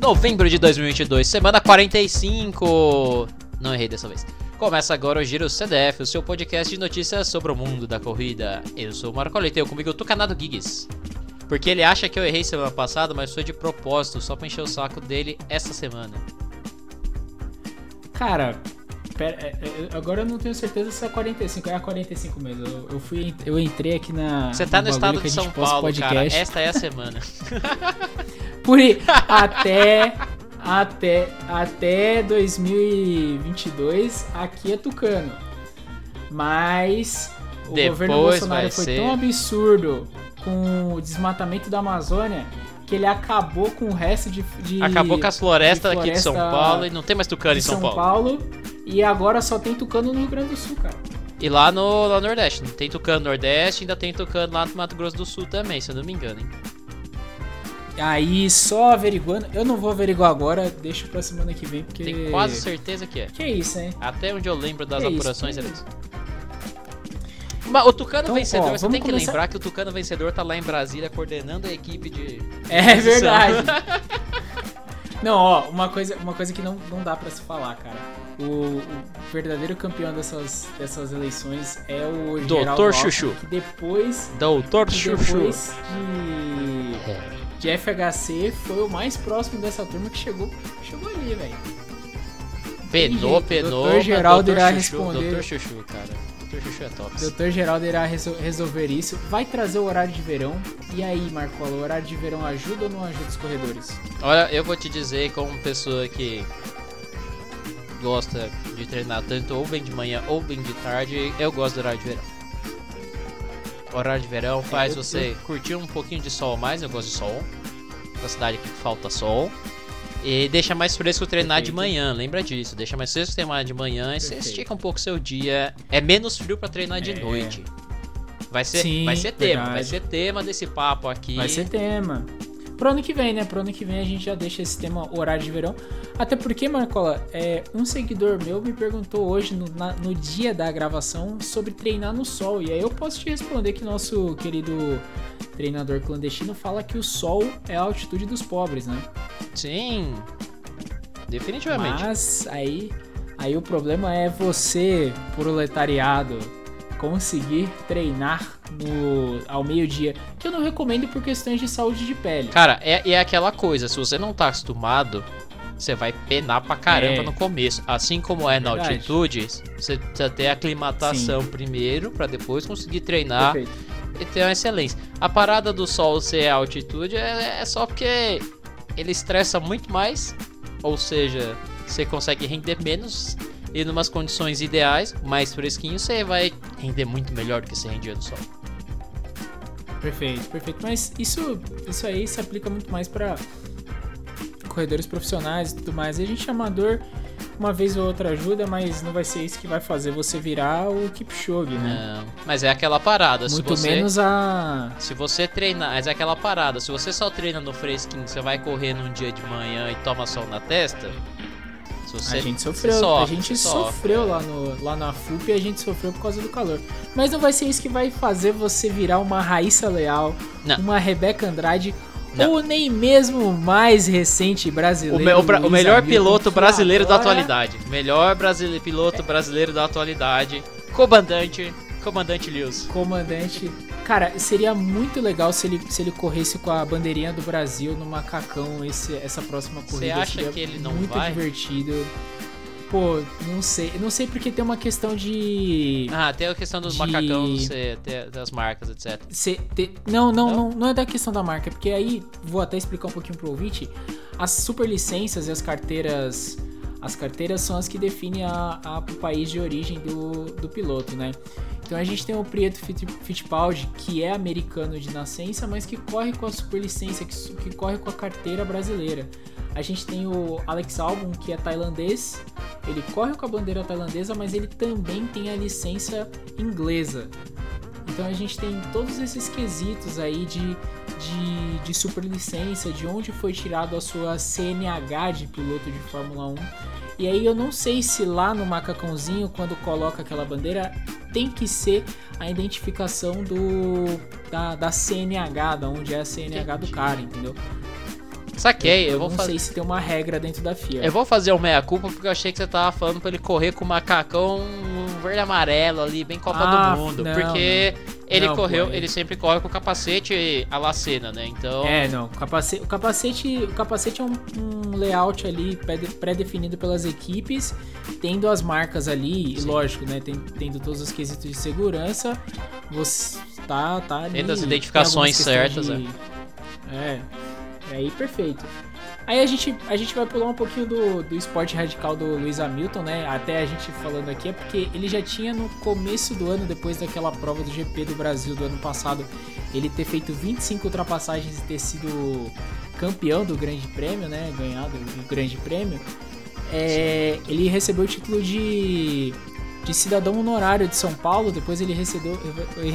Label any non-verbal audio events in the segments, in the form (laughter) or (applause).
novembro de 2022, semana 45. Não errei dessa vez. Começa agora o Giro CDF, o seu podcast de notícias sobre o mundo da corrida. Eu sou o Marco Leiteu, comigo o Tucanado Gigs. Porque ele acha que eu errei semana passada, mas foi de propósito, só pra encher o saco dele essa semana. Cara, pera, é, é, agora eu não tenho certeza se é 45, é a 45 mesmo. Eu, eu fui, eu entrei aqui na. Você tá no estado de São Paulo, podcast. cara. Esta é a semana. (laughs) Por até até até 2022 aqui é Tucano. Mas o Depois governo Bolsonaro foi ser... tão absurdo com o desmatamento da Amazônia que ele acabou com o resto de. de acabou com as florestas floresta aqui de São Paulo e não tem mais tucano em São, São Paulo. Paulo. E agora só tem tucano no Rio Grande do Sul, cara. E lá no, lá no Nordeste. Tem tucano no Nordeste, ainda tem tucano lá no Mato Grosso do Sul também, se eu não me engano, hein? Aí, só averiguando. Eu não vou averiguar agora, deixo pra semana que vem, porque. Tenho quase certeza que é. Que é isso, hein? Até onde eu lembro das que apurações é isso, era isso. Mas o Tucano então, Vencedor, ó, você tem que começar... lembrar que o Tucano Vencedor tá lá em Brasília coordenando a equipe de. É verdade. (laughs) não, ó, uma coisa, uma coisa que não, não dá para se falar, cara. O, o, verdadeiro campeão dessas, dessas eleições é o Doutor Chuchu. Que depois. Doutor que Chuchu. Depois de, é. De FHC foi o mais próximo dessa turma que chegou, chegou ali, velho. Penou, penou. Doutor Geraldo irá responder. Doutor Chuchu, cara. Dr. Chuchu é top. Dr. Geraldo irá resolver isso. Vai trazer o horário de verão. E aí, Marcola, o horário de verão ajuda ou não ajuda os corredores? Olha, eu vou te dizer como pessoa que gosta de treinar tanto ou bem de manhã ou bem de tarde, eu gosto do horário de verão. Horário de verão faz é, você curtir um pouquinho de sol mais, eu gosto de sol. Na cidade que falta sol. E deixa mais fresco treinar Perfeito. de manhã, lembra disso. Deixa mais fresco treinar de manhã e você estica um pouco seu dia. É menos frio para treinar de é. noite. Vai ser, Sim, vai ser tema, vai ser tema desse papo aqui. Vai ser tema. Pro ano que vem, né? Pro ano que vem a gente já deixa esse tema horário de verão. Até porque, Marcola, é, um seguidor meu me perguntou hoje, no, na, no dia da gravação, sobre treinar no sol. E aí eu posso te responder que nosso querido treinador clandestino fala que o sol é a altitude dos pobres, né? Sim. Definitivamente. Mas aí, aí o problema é você, proletariado, conseguir treinar ao meio-dia, que eu não recomendo por questões de saúde de pele. Cara, é, é aquela coisa, se você não tá acostumado, você vai penar pra caramba é. no começo. Assim como é, é na altitude, você precisa ter aclimatação Sim. primeiro, para depois conseguir treinar Perfeito. e ter uma excelência. A parada do sol ser a altitude é, é só porque ele estressa muito mais, ou seja, você consegue render menos e numas condições ideais, mais fresquinho, você vai render muito melhor do que você rendia no sol. Perfeito, perfeito. Mas isso, isso aí se aplica muito mais para corredores profissionais e tudo mais. E a gente amador, uma vez ou outra ajuda, mas não vai ser isso que vai fazer você virar o Kipchoge, né? Não, mas é aquela parada. Muito se você, menos a... Se você treinar, mas é aquela parada. Se você só treina no fresquinho, você vai correr num dia de manhã e toma sol na testa você, a gente sofreu, sofre, a gente sofreu lá, no, lá na FUP e a gente sofreu por causa do calor. Mas não vai ser isso que vai fazer você virar uma Raíssa Leal, não. uma Rebeca Andrade não. ou nem mesmo o mais recente brasileiro. O, me, o, o melhor piloto brasileiro agora... da atualidade. Melhor brasile, piloto é. brasileiro da atualidade. Comandante, comandante Lewis. Comandante Cara, seria muito legal se ele, se ele corresse com a bandeirinha do Brasil no macacão esse, essa próxima corrida. Você acha seria que ele não muito vai? Muito divertido. Pô, não sei. Não sei porque tem uma questão de. Ah, tem a questão dos de... macacões, das marcas, etc. Cê, te... não, não, não, não, é da questão da marca, porque aí vou até explicar um pouquinho pro ouvinte. As super licenças e as carteiras. As carteiras são as que definem a, a, o país de origem do, do piloto, né? Então a gente tem o Prieto Fittipaldi, que é americano de nascença, mas que corre com a superlicença, que, que corre com a carteira brasileira. A gente tem o Alex Albon, que é tailandês, ele corre com a bandeira tailandesa, mas ele também tem a licença inglesa. Então a gente tem todos esses quesitos aí de, de, de superlicença, de onde foi tirado a sua CNH de piloto de Fórmula 1. E aí eu não sei se lá no macacãozinho, quando coloca aquela bandeira, tem que ser a identificação do da, da CNH, da onde é a CNH do cara, entendeu? Saquei, eu, eu, vou não fazer. sei se tem uma regra dentro da FIA. Eu vou fazer o meia-culpa porque eu achei que você tava falando pra ele correr com o macacão verde e amarelo ali, bem Copa Ah, do Mundo. não, porque ele Não, correu, pô, ele ele- sempre corre com o capacete à la cena, né? Então. É, não. O capacete, o capacete, o capacete é um, um layout ali pré- pré-definido pelas equipes, tendo as marcas ali, Sim. lógico, né? Tendo todos os quesitos de segurança, você tá, tá ali. Tendo as identificações certas, de- É. É aí perfeito. Aí a gente, a gente vai pular um pouquinho do, do esporte radical do Lewis Hamilton, né? Até a gente falando aqui, é porque ele já tinha no começo do ano, depois daquela prova do GP do Brasil do ano passado, ele ter feito 25 ultrapassagens e ter sido campeão do Grande Prêmio, né? Ganhado o Grande Prêmio. É, ele recebeu o título de, de cidadão honorário de São Paulo. Depois ele recebeu,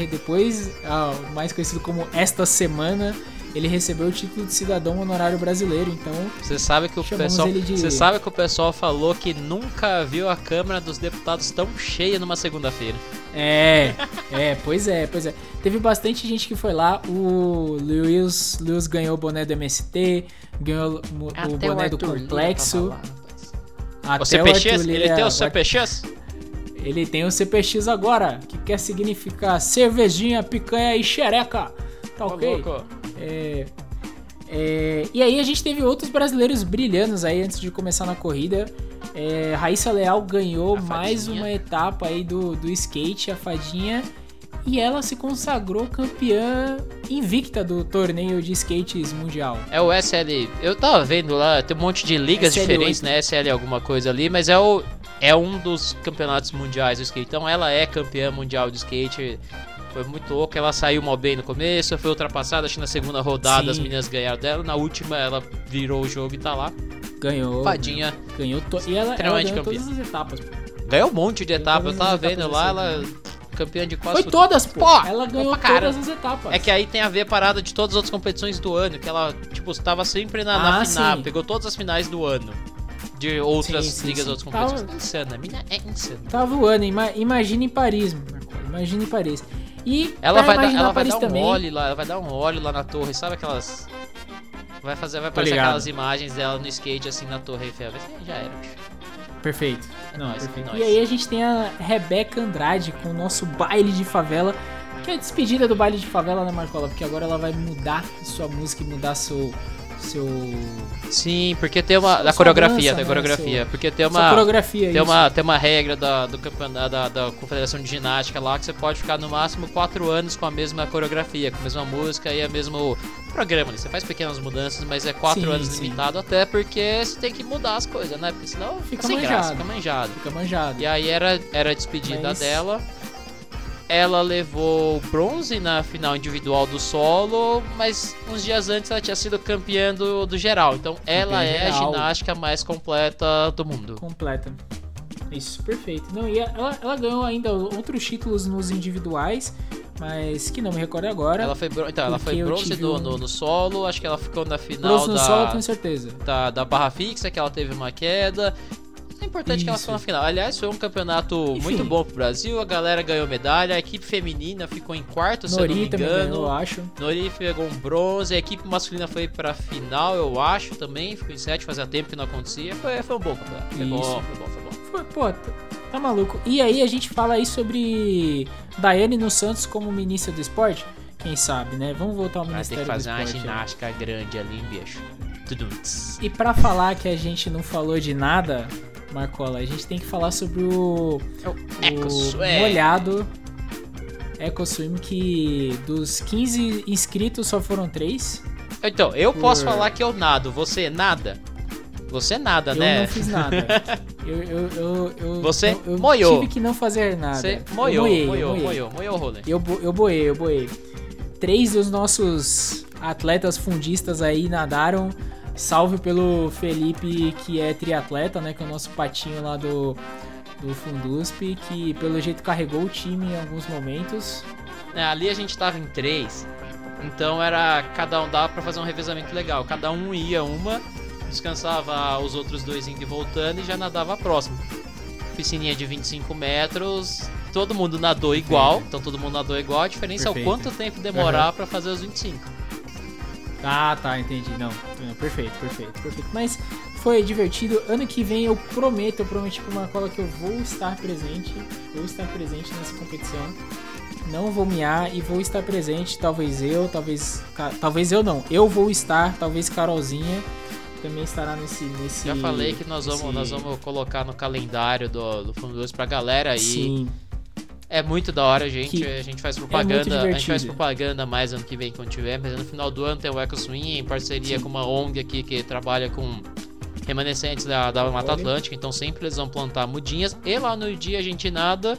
depois, ah, mais conhecido como esta semana, ele recebeu o título de cidadão honorário brasileiro. Então, Você sabe que o pessoal. ele de- Você sabe que o pessoal falou que nunca viu a Câmara dos Deputados tão cheia numa segunda-feira. É, é, pois é, pois é. Teve bastante gente que foi lá. O Lewis, Lewis ganhou o boné do MST, ganhou o, o boné do Complexo. Até O CPX? Arthur Ele Lira- tem o CPX? Ele tem o CPX agora, que quer significar cervejinha, picanha e xereca. Tá Ô, ok? louco. É, é, e aí a gente teve outros brasileiros brilhando aí antes de começar na corrida. É, Raíssa Leal ganhou mais uma etapa aí do, do skate, a fadinha. E ela se consagrou campeã invicta do torneio de skates mundial. É o SL. Eu tava vendo lá, tem um monte de ligas SL8. diferentes, né? SL alguma coisa ali, mas é o é um dos campeonatos mundiais do skate. Então ela é campeã mundial de skate. Foi muito louco, ela saiu mal bem no começo, foi ultrapassada, acho que na segunda rodada Sim. as meninas ganharam dela, na última ela virou o jogo e tá lá. Ganhou. Fadinha. Ganhou to- e ela, ela ganhou campeã. todas as etapas. Ganhou um monte de etapa, eu tava etapas vendo lá, ela né? campeã de quase Foi todas, pô. Ela ganhou todas as etapas. É que aí tem a ver a parada de todas as outras competições do ano, que ela, tipo, estava sempre na, na Ah, final, sim. pegou todas as finais do ano. De outras Sim, sim, ligas, sim. outras competições. Tava- Insana, a mina é insana. Tá voando, ima imagina em Paris, Marco. Imagina em Paris. E Ela vai, dar, ela vai dar um também, óleo lá, ela vai dar um óleo lá na torre, sabe aquelas. Vai fazer, vai aparecer aquelas imagens dela no skate assim na torre Eiffel. Já era, bicho. Perfeito. É Não, nóis, perfeito. é nóis. E aí a gente tem a Rebeca Andrade com o nosso baile de favela. Que é a despedida do baile de favela, né, Marcola? Porque agora ela vai mudar sua música e mudar seu. Seu. Sim, porque tem uma. Da coreografia, dança, da né, coreografia. seu- Porque tem uma. coreografia. Tem isso. uma, tem uma regra da, do campeonato, da, da Confederação de Ginástica lá que você pode ficar no máximo 4 anos com a mesma coreografia, com a mesma música e a mesmo programa. ali. Você faz pequenas mudanças, mas é 4 Sim, anos sim. limitado, até porque você tem que mudar as coisas, né? Porque senão fica, Fica sem manjado. graça, fica manjado. Fica manjado. E aí era, era a despedida Mas- dela. Ela levou bronze na final individual do solo, mas uns dias antes ela tinha sido campeã do, do geral. Então ela é a geral. ginástica mais completa do mundo. completa. Isso, perfeito. Não, e ela, ela ganhou ainda outros títulos nos individuais, mas que não me recordo agora. Ela foi, então, ela foi bronze no, um- no, no solo, acho que ela ficou na final Bronze no da, solo, eu tenho certeza. da, da barra fixa, que ela teve uma queda. É importante que ela Isso. ficou na final. Aliás, foi um campeonato Enfim. muito bom pro Brasil, a galera ganhou medalha, a equipe feminina ficou em quarto, se eu não me Nori engano. ganhou, eu acho. Nori pegou um bronze, a equipe masculina foi pra final, eu acho, também, ficou em sete, fazia tempo que não acontecia. Foi, foi um bom campeonato. Foi bom, Isso. foi bom, foi bom. Foi, pô, tá, maluco. E aí a gente fala aí sobre Daiane no Santos como ministra do esporte? Quem sabe, né? Vamos voltar ao Vai ter Ministério que fazer do uma Esporte. aí. ginástica grande ali, bicho. E pra falar que a gente não falou de nada, Marcola, a gente tem que falar sobre o, Eco o Swag. molhado EcoSwim que dos 15 inscritos só foram 3. Então, eu posso Por- falar que eu nado, você nada? Você nada, Eu né? não fiz nada. (laughs) Eu, eu, eu, eu- Você eu, eu moiou. tive que não fazer nada. Você Eu moiou, moiei, eu moiou, moiei. moiou, moiou o rolê. Eu, eu boei, eu boei. Três dos nossos atletas fundistas aí nadaram. Salve pelo Felipe, que é triatleta, né? Que é o nosso patinho lá do, do Fundusp, que pelo jeito carregou o time em alguns momentos. É, ali a gente tava em três, então era cada um dava pra fazer um revezamento legal. Cada um ia uma, descansava os outros dois indo e voltando e já nadava a próxima. Piscininha de 25 metros, todo mundo nadou igual, então todo mundo nadou igual. A diferença é Perfeito. o quanto tempo demorar pra fazer os 25. Ah, tá, entendi. Não, perfeito, perfeito, perfeito. Mas foi divertido. Ano que vem eu prometo, eu prometi pro Marcola que eu vou estar presente. Vou estar presente nessa competição. Não vou miar e vou estar presente. Talvez eu, talvez. Talvez eu não. Eu vou estar, talvez Carolzinha também estará nesse. nesse Já falei que nós vamos, nós vamos colocar no calendário do, do Fundo 2 pra galera aí. Sim. É muito da hora, gente. Que a gente faz é propaganda. É a gente faz propaganda mais ano que vem quando tiver, mas no final do ano tem o Eco Swing em parceria Sim. com uma ONG aqui que trabalha com remanescentes da, da Mata Atlântica. Então sempre eles vão plantar mudinhas. E lá no dia a gente nada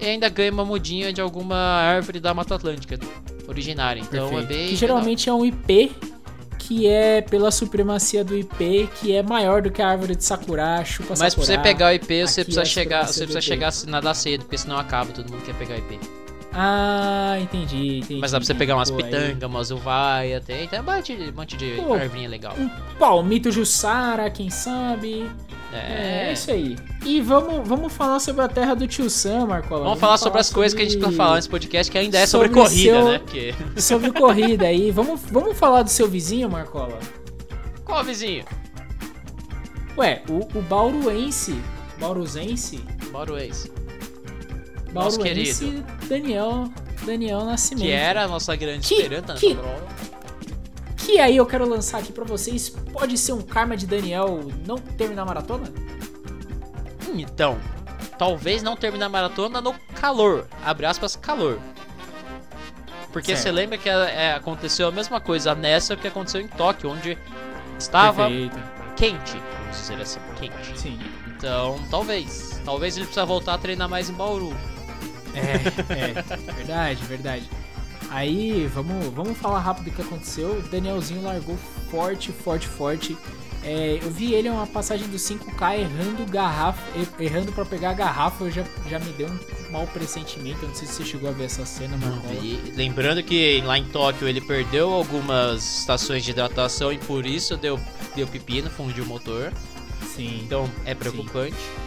e ainda ganha uma mudinha de alguma árvore da Mata Atlântica originária. Então Perfeito. é bem. Que geralmente é um IP que é pela supremacia do IP, que é maior do que a árvore de Sakura, chupa Mas pra você pegar o IP, você precisa é chegar, você precisa chegar nadar cedo, porque senão acaba, todo mundo quer pegar o IP. Ah, entendi, entendi. Mas dá pra você pegar umas pitangas, umas uvaia, tem, tem um monte de, um monte de Pô, arvinha legal. Um palmito Jussara, quem sabe? É. é isso aí. E vamos, vamos falar sobre a terra do tio Sam, Marcola. Vamos, vamos falar, sobre as sobre... coisas que a gente precisa falar nesse podcast, que ainda é sobre, sobre corrida, seu... né? Porque... (laughs) Sobre corrida aí. Vamos, vamos falar do seu vizinho, Marcola? Qual vizinho? Ué, o, o Bauruense. Bauruzense? Bauruense. Bauruense Daniel, Daniel Nascimento. Que era a nossa grande que, esperança que, que aí eu quero lançar aqui para vocês, pode ser um karma de Daniel não terminar a maratona? Então, talvez não terminar a maratona no calor, abre aspas, calor. Porque você lembra que é, aconteceu a mesma coisa nessa que aconteceu em Tóquio, onde estava Perfeito. quente, vamos dizer assim, quente. Sim. Então, talvez. Talvez ele precisa voltar a treinar mais em Bauru. É, é, verdade, verdade. Aí, vamos, vamos falar rápido o que aconteceu. O Danielzinho largou forte, forte, forte. É, eu vi ele uma passagem do 5K errando garrafa, errando para pegar a garrafa, eu já, já me deu um mau pressentimento. Eu não sei se você chegou a ver essa cena, mano. Lembrando que lá em Tóquio ele perdeu algumas estações de hidratação e por isso deu, deu pipi no fundo de um motor. Sim. Então é preocupante. Sim.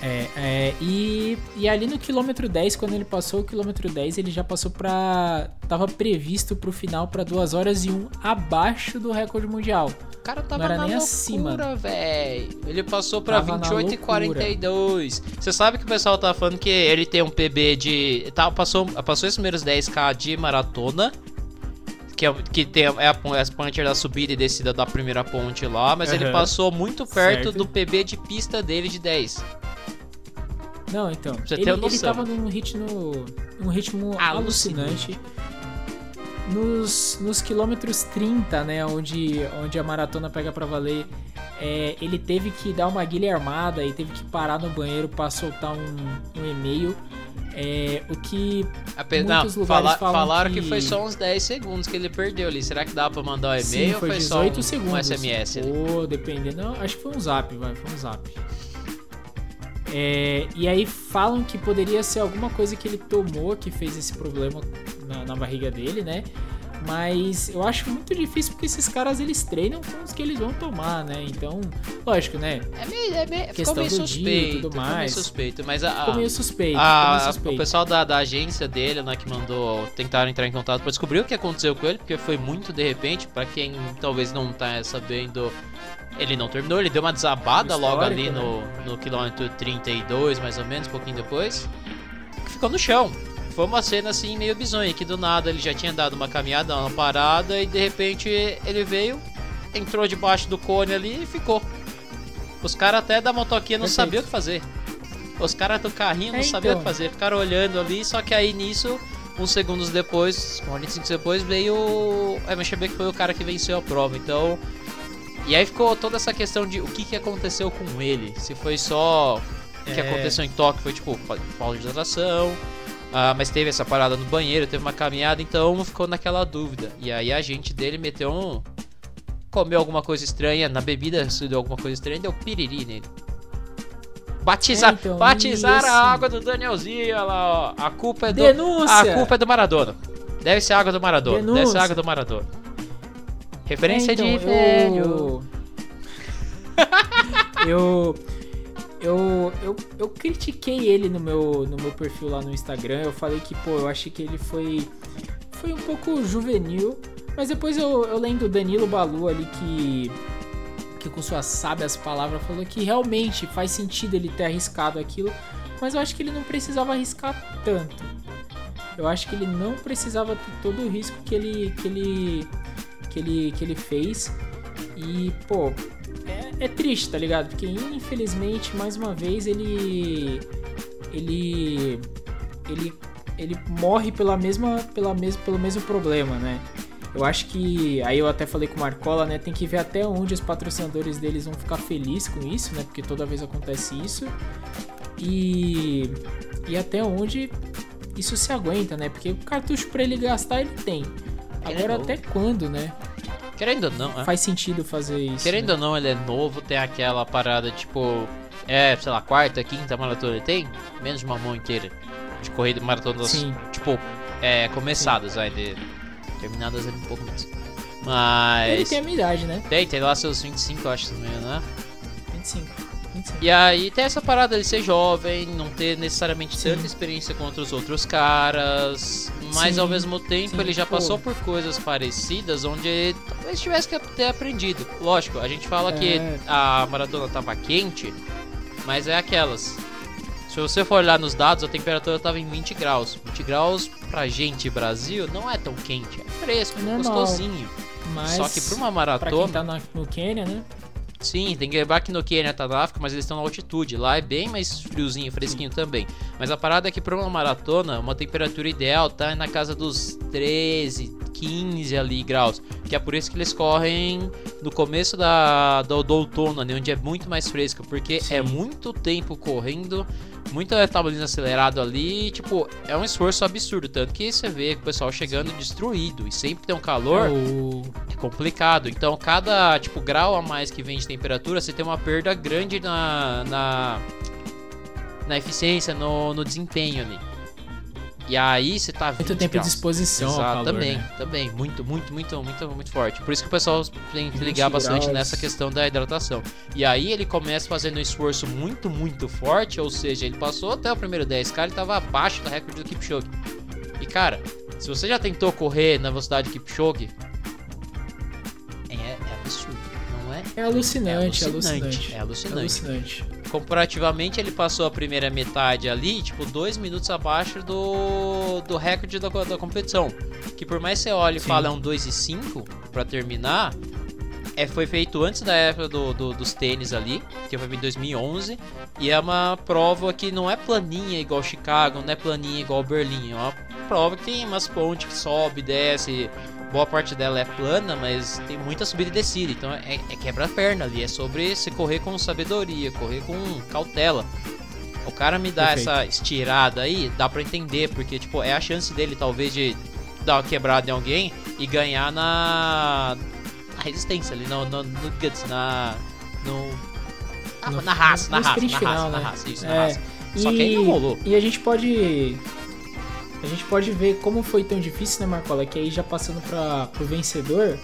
É, é, e, e ali no quilômetro 10, quando ele passou o quilômetro 10, ele já passou para Tava previsto pro final para 2 horas e 1 abaixo do recorde mundial. O cara tava Não era na nem loucura, acima. velho. Ele passou pra tava 28 e 42. Você sabe que o pessoal tá falando que ele tem um PB de. Tá, passou, passou esses primeiros 10k de maratona que, é, que tem, é a, é a puncher da subida e descida da primeira ponte lá, mas uhum. ele passou muito perto certo. do PB de pista dele de 10. Não, então. Você ele, ele tava num ritmo, um ritmo alucinante. Nos, nos quilômetros 30, né, onde, onde a maratona pega para valer, é, ele teve que dar uma guilha armada e teve que parar no banheiro para soltar um, um e-mail. É, o que muitos não, fala, falaram que... que... foi só uns 10 segundos que ele perdeu ali. Será que dá para mandar o um e-mail ou foi 18 só um, segundos. um SMS? Ou dependendo, não, acho que foi um zap, vai, foi um zap. É, e aí falam que poderia ser alguma coisa que ele tomou que fez esse problema na, na, barriga dele, né? Mas eu acho muito difícil porque esses caras eles treinam com os que eles vão tomar, né? Então, lógico, né? É meio, é meio, questão meio suspeito, tudo mais. Meio suspeito, mas a, ficou meio suspeito, a, meio suspeito. o pessoal da, da, agência dele, né, que mandou tentaram entrar em contato para descobrir o que aconteceu com ele, porque foi muito de repente, para quem talvez não tá sabendo, ele não terminou, ele deu uma desabada logo ali no, né? no quilômetro 32, mais ou menos, um pouquinho depois. Ficou no chão. Foi uma cena assim meio bizonha, que do nada ele já tinha dado uma caminhada, uma parada, e de repente ele veio, entrou debaixo do cone ali e ficou. Os caras até da motoquinha não Perfeito. sabiam o que fazer. Os caras do carrinho não é, sabiam então. o que fazer, ficaram olhando ali, só que aí nisso, uns segundos depois, 45 depois, veio o MXB que foi o cara que venceu a prova. Então, e aí ficou toda essa questão de o que, que aconteceu com ele. Se foi só o que é... aconteceu em Tóquio, foi tipo falta de hidratação. Ah, mas teve essa parada no banheiro, teve uma caminhada, então ficou naquela dúvida. E aí a gente dele meteu um. Comeu alguma coisa estranha, na bebida se deu alguma coisa estranha, deu piriri nele. Batizar, é, então, batizar a água do Danielzinho, olha lá, ó. A culpa é do. Denúncia! A culpa é do Maradona. Deve ser água do Maradona. Denúncia. Deve ser água do Maradona. Referência é, então, de velho. (laughs) Eu... eu, eu, eu critiquei ele no meu, no meu perfil lá no Instagram. Eu falei que, pô, eu achei que ele foi, foi um pouco juvenil Mas depois eu, eu lendo o Danilo Balu ali que que com suas sábias palavras falou que realmente faz sentido ele ter arriscado aquilo, mas eu acho que ele não precisava arriscar tanto. Eu acho que ele não precisava ter todo o risco que ele que ele que ele que ele fez. E, pô, é, é triste, tá ligado? Porque infelizmente, mais uma vez, ele ele ele ele morre pela mesma pela mesma pelo mesmo problema, né? Eu acho que aí eu até falei com o Marcola, né? Tem que ver até onde os patrocinadores deles vão ficar felizes com isso, né? Porque toda vez acontece isso. E e até onde isso se aguenta, né? Porque o cartucho para ele gastar ele tem. Agora até quando, né? Querendo ou não, é. faz sentido fazer isso. Querendo né? ou não, ele é novo, tem aquela parada tipo, é, sei lá, quarta, quinta maratona ele tem, menos uma mão inteira de corrida maratonas, Sim. tipo, é, começadas, Sim. vai, de, terminadas ele um pouco menos. Mas. Ele tem a minha idade, né? Tem, tem lá seus 25, eu acho, se não me engano, né? 25. E aí tem essa parada de ser jovem, não ter necessariamente Sim. tanta experiência contra os outros caras, mas Sim. ao mesmo tempo Sim, ele já passou por coisas parecidas onde talvez tivesse que ter aprendido. Lógico, a gente fala é. que a maratona tava quente, mas é aquelas. Se você for olhar nos dados, a temperatura tava em 20 graus. 20 graus pra gente Brasil não é tão quente, é fresco, é gostosinho. Mas Só que pra uma maratona. Pra quem tá no Quênia, né? Sim, tem que lembrar que no Quênia tá na África, mas eles estão na altitude. Lá é bem mais friozinho, fresquinho Sim. também. Mas a parada é que para uma maratona, uma temperatura ideal tá na casa dos 13, 15 ali graus. Que é por isso que eles correm no começo da, do, do outono, né, onde é muito mais fresco. Porque Sim. é muito tempo correndo muito metabolismo acelerado ali, tipo, é um esforço absurdo, tanto que você vê o pessoal chegando destruído e sempre tem um calor é, é complicado. Então, cada tipo grau a mais que vem de temperatura, você tem uma perda grande na na, na eficiência, no, no desempenho ali. E aí você tá Muito tempo graus. de exposição Exato, calor, também, né? também. Muito, muito, muito, muito, muito forte. Por isso que o pessoal tem que ligar bastante graus. nessa questão da hidratação. E aí ele começa fazendo um esforço muito, muito forte, ou seja, ele passou até o primeiro 10k, ele tava abaixo do recorde do Kipchoge. E cara, se você já tentou correr na velocidade do Kipchoge, é, é absurdo, não é? É alucinante, é alucinante. É alucinante. É alucinante comparativamente ele passou a primeira metade ali, tipo, dois minutos abaixo do, do recorde da, da competição. Que por mais que você olhe e fale é um 2 e 5 para terminar, é, foi feito antes da época do, do, dos tênis ali, que foi em 2011, e é uma prova que não é planinha igual Chicago, não é planinha igual Berlim, é uma prova que tem umas pontes que sobe, desce, boa parte dela é plana, mas tem muita subida e descida. Então é, é quebra-perna ali. É sobre se correr com sabedoria, correr com cautela. O cara me dá Perfeito. essa estirada aí, dá pra entender, porque tipo, é a chance dele talvez de dar uma quebrada em alguém e ganhar na, na resistência ali, no, no, no guts, na. No, no, na raça, na raça, na raça, final, na né? raça, isso, é, na raça. Só que aí não rolou. E a gente pode a gente pode ver como foi tão difícil, né, Marcola? Que aí já passando para o vencedor,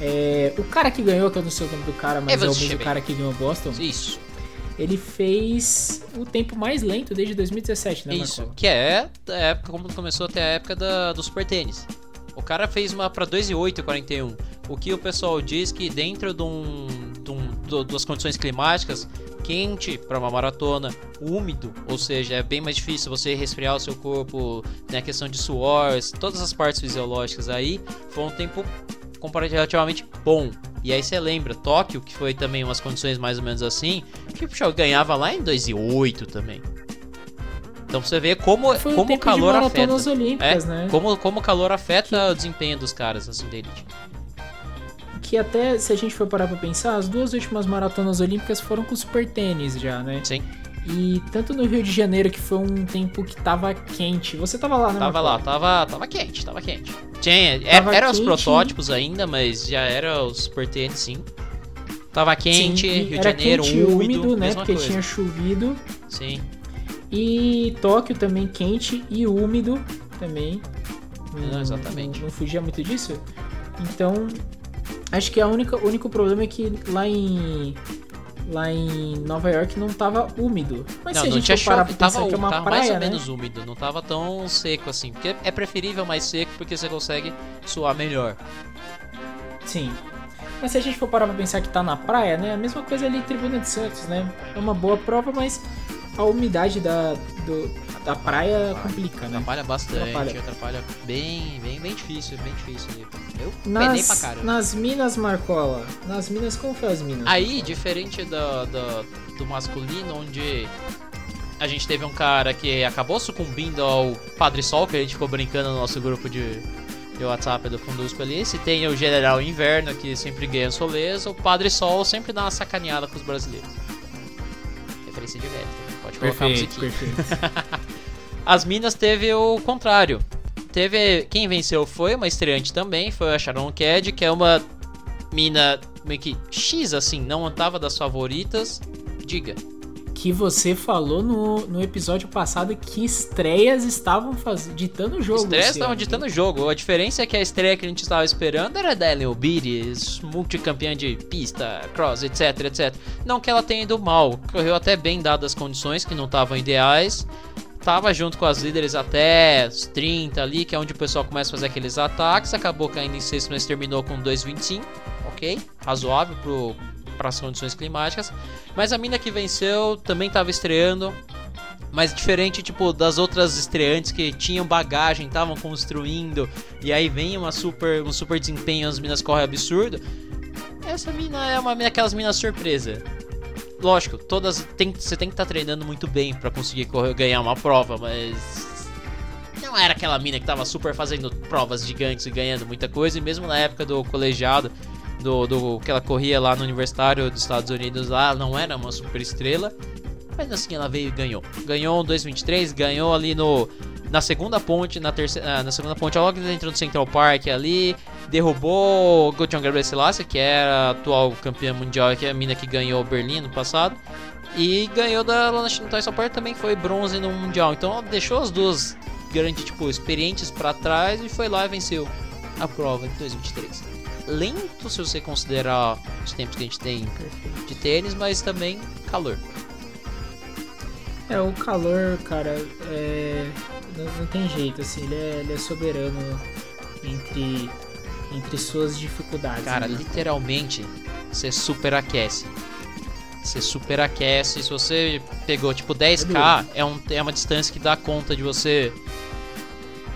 é, o cara que ganhou, que eu não sei o nome do cara, mas é o mesmo cara que ganhou Boston. Isso. Ele fez o tempo mais lento desde 2017, né, Isso, Marcola? que é a época, como começou até a época da, do Super Tênis. O cara fez uma para 2,841. O que o pessoal diz que dentro de, um, de das condições climáticas, quente para uma maratona, úmido, ou seja, é bem mais difícil você resfriar o seu corpo, né, questão de suor, todas as partes fisiológicas aí, foi um tempo comparativamente bom. E aí você lembra, Tóquio, que foi também umas condições mais ou menos assim, que o ganhava lá em 2,8 também. Então você vê como, foi como o calor afeta. Olímpicas, é, né? como, como o calor afeta que... o desempenho dos caras assim da elite que até se a gente for parar pra pensar, as duas últimas maratonas olímpicas foram com super tênis já, né? Sim. E tanto no Rio de Janeiro, que foi um tempo que tava quente. Você tava lá, né? Tava lá, tava, tava quente, tava quente. Tinha, é, tava era quente. os protótipos ainda, mas já era os super tênis, sim. Tava quente, sim, Rio de Janeiro, quente, úmido, úmido né? Porque coisa. tinha chovido. Sim. E Tóquio também quente e úmido também. Não, exatamente. Não, não fugia muito disso. Então, Acho que a única, o único problema é que lá em lá em Nova York não tava úmido. Mas não, se a gente for parar pra tava, pensar que é uma tava praia, mais ou né? menos úmido, não tava tão seco assim. Porque é preferível mais seco porque você consegue suar melhor. Sim. Mas se a gente for parar pra pensar que tá na praia, né? A mesma coisa ali Tribuna de Santos, né? É uma boa prova, mas a umidade da, do, da praia complica, né? Atrapalha bastante, atrapalha, atrapalha bem, bem, bem difícil, bem difícil. Eu nas, penei pra caramba. Nas minas, Marcola, nas minas, como foi as minas? Aí, Marcola? diferente do, do, do masculino, onde a gente teve um cara que acabou sucumbindo ao Padre Sol, que a gente ficou brincando no nosso grupo de, de WhatsApp do Fundusco ali. Se tem o General Inverno, que sempre ganha soleza, o Padre Sol sempre dá uma sacaneada com os brasileiros. Referência de velho, pode colocar perfeito, a musiquinha. (laughs) As Minas teve o contrário. Teve. Quem venceu foi uma estreante também, foi a Sharon Cad, que é uma mina meio que X assim, não andava das favoritas. Diga. Que você falou no, no episódio passado que estreias estavam faz... ditando o jogo. Estreias estavam ditando o jogo. A diferença é que a estreia que a gente estava esperando era da Ellen Obires, multicampeã de pista, cross, etc, etc. Não que ela tenha ido mal, correu até bem dadas as condições que não estavam ideais tava junto com as líderes até os 30 ali, que é onde o pessoal começa a fazer aqueles ataques. Acabou caindo em sexto, mas terminou com 2,25, ok? Razoável para as condições climáticas. Mas a mina que venceu também estava estreando. Mas diferente, tipo, das outras estreantes que tinham bagagem, estavam construindo, e aí vem uma super, um super desempenho, as minas correm absurdo. Essa mina é uma daquelas minas surpresa lógico, todas tem, você tem que estar tá treinando muito bem para conseguir correr, ganhar uma prova, mas não era aquela mina que tava super fazendo provas gigantes e ganhando muita coisa, e mesmo na época do colegiado, do, do que ela corria lá no Universitário dos Estados Unidos, lá não era uma super estrela, mas assim ela veio e ganhou. Ganhou um 2.23, ganhou ali no na segunda ponte, na terceira, ah, na segunda ponte, logo dentro do Central Park ali, derrubou Gabriel Selassie, que era a atual campeã mundial, que é a mina que ganhou Berlim no passado. E ganhou da Lana Tyson Park também, foi bronze no Mundial. Então deixou as duas grandes, tipo, experientes para trás e foi lá e venceu a prova em 2023. Lento se você considerar os tempos que a gente tem de tênis, mas também calor. É, o calor, cara, é... não, não, tem jeito, assim, ele é, ele é soberano entre entre suas dificuldades. Cara, né? literalmente, você superaquece. Você superaquece. Se você pegou tipo 10k, é, é, um, é uma distância que dá conta de você.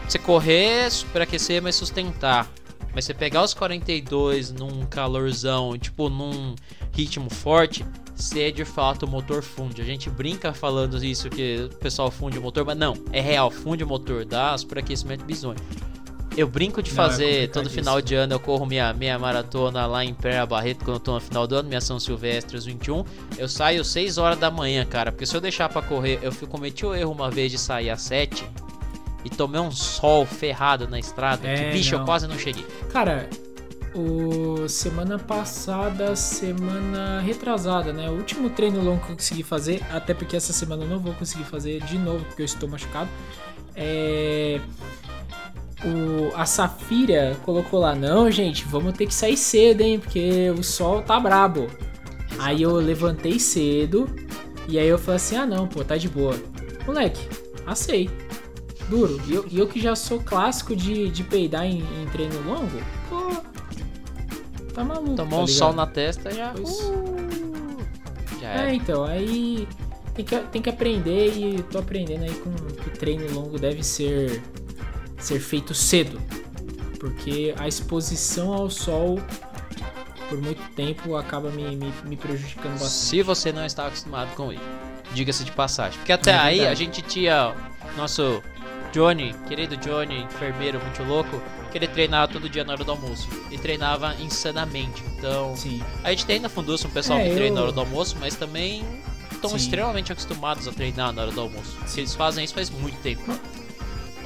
Você correr, superaquecer, mas sustentar. Mas você pegar os 42 num calorzão, tipo num ritmo forte, você é de fato o motor funde. A gente brinca falando isso que o pessoal funde o motor, mas não, é real, funde o motor, dá superaquecimento bizonho. Eu brinco de é fazer, é todo final de ano eu corro minha, minha maratona lá em Pé Barreto, quando eu tô no final do ano, minha São Silvestre, os 21. Eu saio 6 horas da manhã, cara, porque se eu deixar para correr, eu cometi o erro uma vez de sair às 7 e tomei um sol ferrado na estrada, é, que bicho, não. eu quase não cheguei. Cara, o semana passada, semana retrasada, né? O último treino longo que eu consegui fazer, até porque essa semana eu não vou conseguir fazer de novo porque eu estou machucado. É o, a Safira colocou lá, não, gente, vamos ter que sair cedo, hein? Porque o sol tá brabo. Aí eu levantei cedo e aí eu falei assim, ah não, pô, tá de boa. Moleque, assei. Duro. E eu, eu que já sou clássico de, de peidar em, em treino longo, pô. Tá maluco. Tomou tá um sol na testa já. Uh, já É, então, aí tem que, tem que aprender e tô aprendendo aí com que o treino longo deve ser ser feito cedo, porque a exposição ao sol por muito tempo acaba me, me, me prejudicando bastante. Se você não está acostumado com isso, diga-se de passagem. Porque até é aí a gente tinha nosso Johnny, querido Johnny, enfermeiro muito louco, que ele treinava todo dia na hora do almoço. E treinava insanamente. Então, Sim. a gente tem na Fundus um pessoal é, que treina eu... na hora do almoço, mas também estão extremamente acostumados a treinar na hora do almoço. Se eles fazem isso faz muito tempo.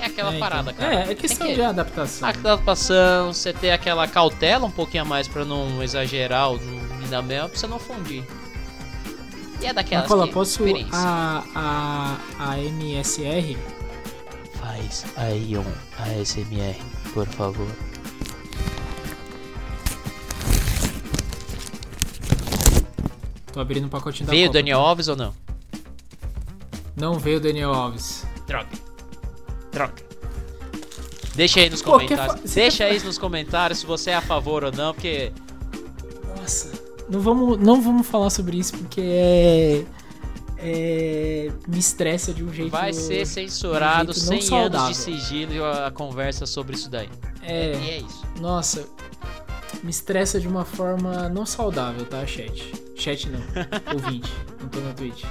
É aquela é, parada, então. cara. É, é questão que... de adaptação. Adaptação, você ter aquela cautela um pouquinho a mais pra não exagerar ou não dar mel, pra você não fundir. E é daquelas Nicola, que... posso a, a, a MSR? Faz a Ion ASMR, por favor. Tô abrindo um pacotinho da Veio o Daniel Alves ou não? Não veio o Daniel Alves. Droga. Droga. Deixa aí nos Pô, comentários. Deixa aí nos comentários se você é a favor ou não, porque. Nossa. Não vamos, não vamos falar sobre isso porque é. É, me estressa de um jeito. Vai ser censurado um 100 anos de sigilo a conversa sobre isso daí. É, e é isso. Nossa, me estressa de uma forma não saudável, tá, chat? Chat não, (laughs) ouvinte, não tô na Twitch.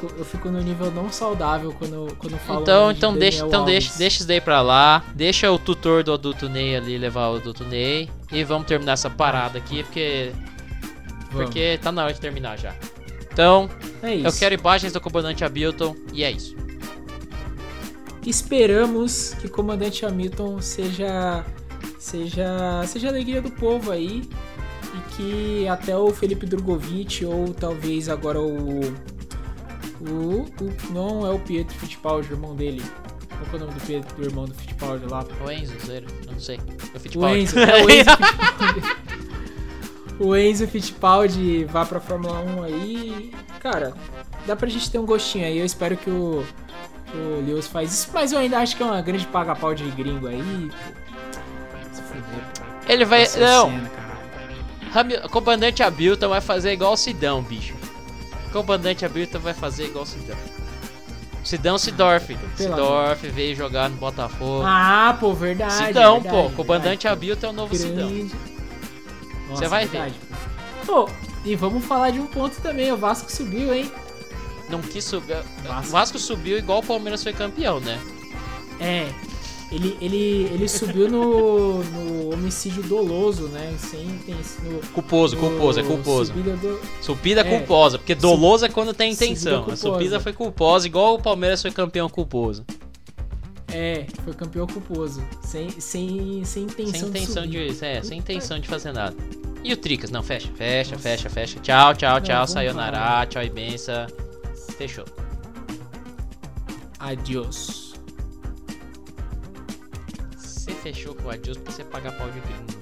Eu fico, eu fico no nível não saudável quando, quando falo Então, então deixa, então deixa, deixa isso daí pra lá. Deixa o tutor do adulto Ney ali levar o adulto Ney. E vamos terminar essa parada aqui, porque. Vamos. Porque tá na hora de terminar já. Então, é eu quero imagens do comandante Hamilton e é isso. Esperamos que o comandante Hamilton seja seja seja a alegria do povo aí e que até o Felipe Drogovic ou talvez agora o o, o não é o Pietro Fittipaldi, o irmão dele. Qual é o nome do, Pietro, do irmão do Fittipaldi lá? O Enzo, zero, não sei. O Fittipaldi. O Enzo, é o Enzo (laughs) Fittipaldi. o Enzo Fittipaldi vá pra Fórmula 1 aí. Cara, dá pra gente ter um gostinho aí. Eu espero que o, o Lewis faz isso, mas eu ainda acho que é uma grande paga-pau de gringo aí. Pô. Se fuder, Ele vai. Não! Cena, comandante Abilton vai fazer igual o Sidão, bicho. Comandante Abilton vai fazer igual o Sidão. Sidão Sidorf. Sidorf veio jogar no Botafogo. Ah, pô, verdade. Sidão, verdade, pô. Comandante Abilton é o novo Grande. Sidão. Você vai verdade. ver. Pô, e vamos falar de um ponto também. O Vasco subiu, hein? Não quis subir. Vasco. O Vasco subiu igual o Palmeiras foi campeão, né? É. Ele, ele, ele subiu no, no homicídio doloso, né? Sem no, culposo, no, culposo, é culposo. Subida, do... subida é, culposa, porque doloso é quando tem intenção. Subida a subida foi culposa, igual o Palmeiras foi campeão culposo. É, foi campeão culposo. Sem, sem, sem intenção, sem intenção de, de É, sem intenção de fazer nada. E o Tricas? Não, fecha, fecha, Nossa. fecha, fecha. Tchau, tchau, tchau. Sayonara, tchau e benção. Fechou. Adiós. Você fechou com o adiós pra você pagar pau de gringo.